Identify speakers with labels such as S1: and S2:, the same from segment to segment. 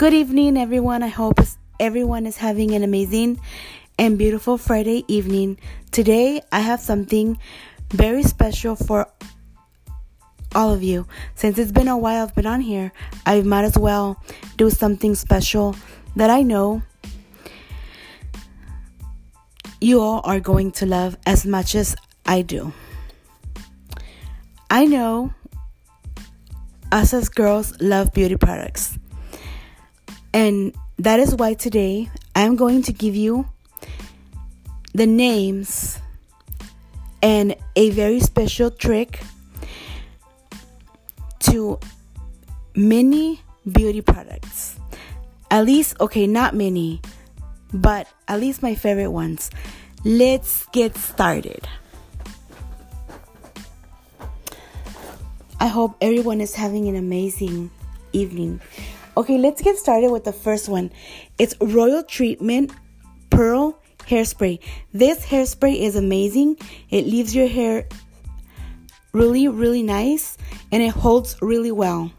S1: Good evening, everyone. I hope everyone is having an amazing and beautiful Friday evening. Today, I have something very special for all of you. Since it's been a while I've been on here, I might as well do something special that I know you all are going to love as much as I do. I know us as girls love beauty products. And that is why today I'm going to give you the names and a very special trick to many beauty products. At least, okay, not many, but at least my favorite ones. Let's get started. I hope everyone is having an amazing evening. Okay, let's get started with the first one. It's Royal Treatment Pearl Hairspray. This hairspray is amazing. It leaves your hair really, really nice and it holds really well.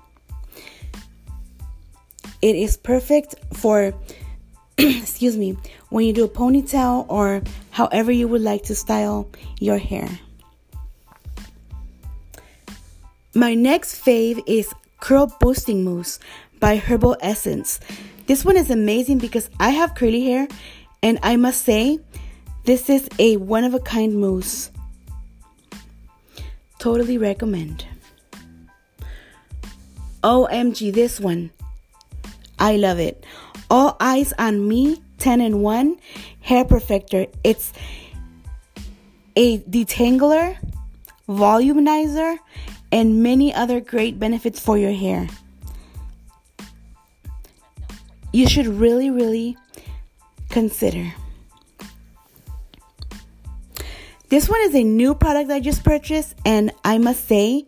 S1: It is perfect for, excuse me, when you do a ponytail or however you would like to style your hair. My next fave is Curl Boosting Mousse by Herbal Essence. This one is amazing because I have curly hair and I must say, this is a one of a kind mousse. Totally recommend. OMG, this one. I love it. All eyes on me, 10 and 1 hair perfector. It's a detangler, voluminizer, and many other great benefits for your hair. You should really, really consider. This one is a new product I just purchased, and I must say,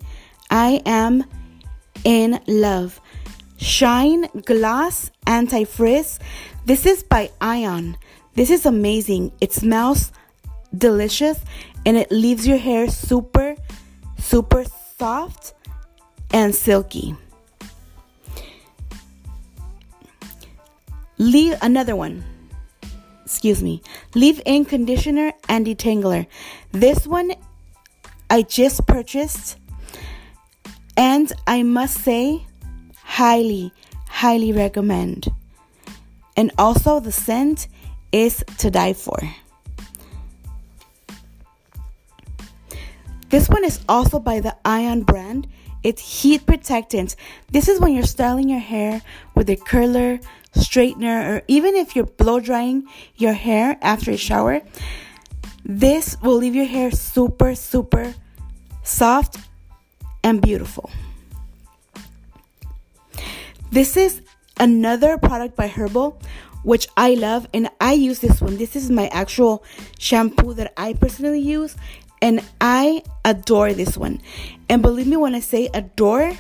S1: I am in love. Shine Gloss Anti Frizz. This is by Ion. This is amazing. It smells delicious and it leaves your hair super, super soft and silky. Leave another one. Excuse me. Leave in conditioner and detangler. This one I just purchased and I must say highly highly recommend. And also the scent is to die for. This one is also by the Ion brand. It's heat protectant. This is when you're styling your hair with a curler, straightener, or even if you're blow drying your hair after a shower. This will leave your hair super, super soft and beautiful. This is another product by Herbal, which I love, and I use this one. This is my actual shampoo that I personally use, and I adore this one. And believe me when I say adore,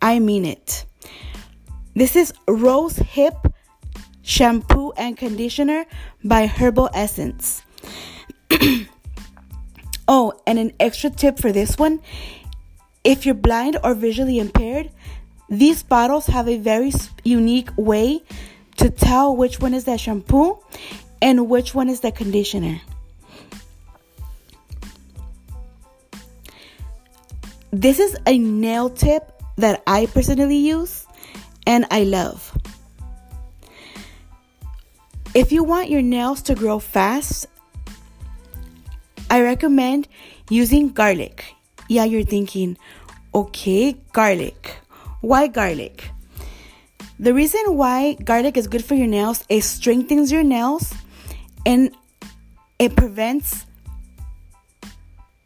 S1: I mean it. This is Rose Hip Shampoo and Conditioner by Herbal Essence. oh, and an extra tip for this one if you're blind or visually impaired, these bottles have a very unique way to tell which one is the shampoo and which one is the conditioner. This is a nail tip that I personally use and I love. If you want your nails to grow fast, I recommend using garlic. Yeah, you're thinking, okay, garlic. Why garlic? The reason why garlic is good for your nails is strengthens your nails and it prevents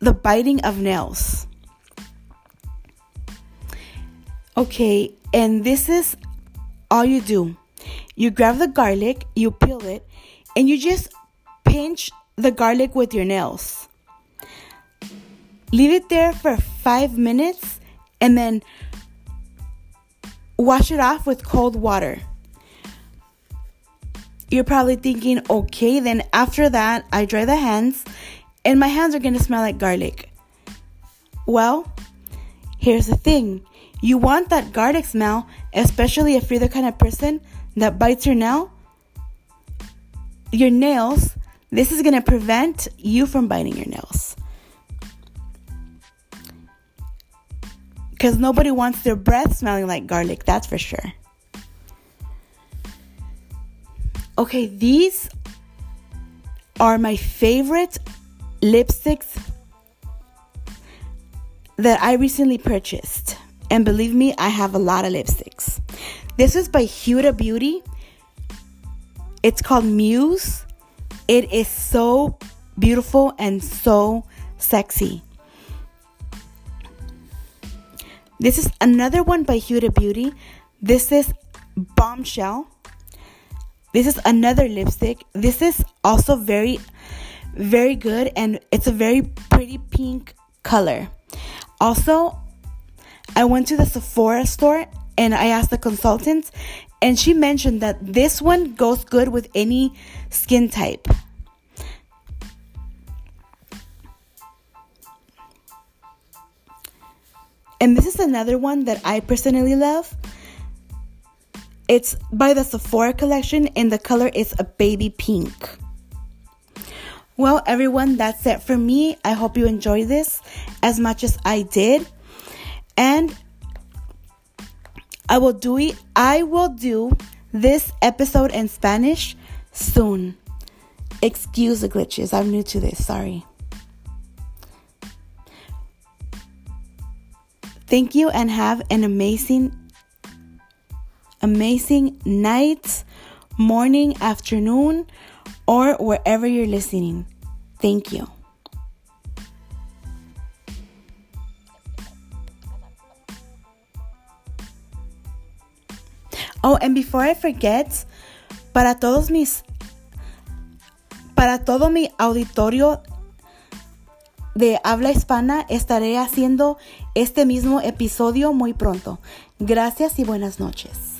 S1: the biting of nails. Okay, and this is all you do. You grab the garlic, you peel it, and you just pinch the garlic with your nails. Leave it there for five minutes and then wash it off with cold water. You're probably thinking, okay, then after that, I dry the hands and my hands are gonna smell like garlic. Well, here's the thing You want that garlic smell, especially if you're the kind of person that bites your nail. Your nails, this is going to prevent you from biting your nails. Because nobody wants their breath smelling like garlic, that's for sure. Okay, these are my favorite lipsticks that I recently purchased. And believe me, I have a lot of lipsticks. This is by Huda Beauty. It's called Muse. It is so beautiful and so sexy. This is another one by Huda Beauty. This is Bombshell. This is another lipstick. This is also very, very good and it's a very pretty pink color. Also, I went to the Sephora store and I asked the consultant, and she mentioned that this one goes good with any skin type. And this is another one that I personally love. It's by the Sephora collection and the color is a baby pink. Well, everyone, that's it for me. I hope you enjoyed this as much as I did. And I will do it I will do this episode in Spanish soon. Excuse the glitches. I'm new to this. Sorry. Thank you and have an amazing amazing night, morning, afternoon, or wherever you're listening. Thank you. Oh, and before I forget, para todos mis para todo mi auditorio de habla hispana estaré haciendo este mismo episodio muy pronto. Gracias y buenas noches.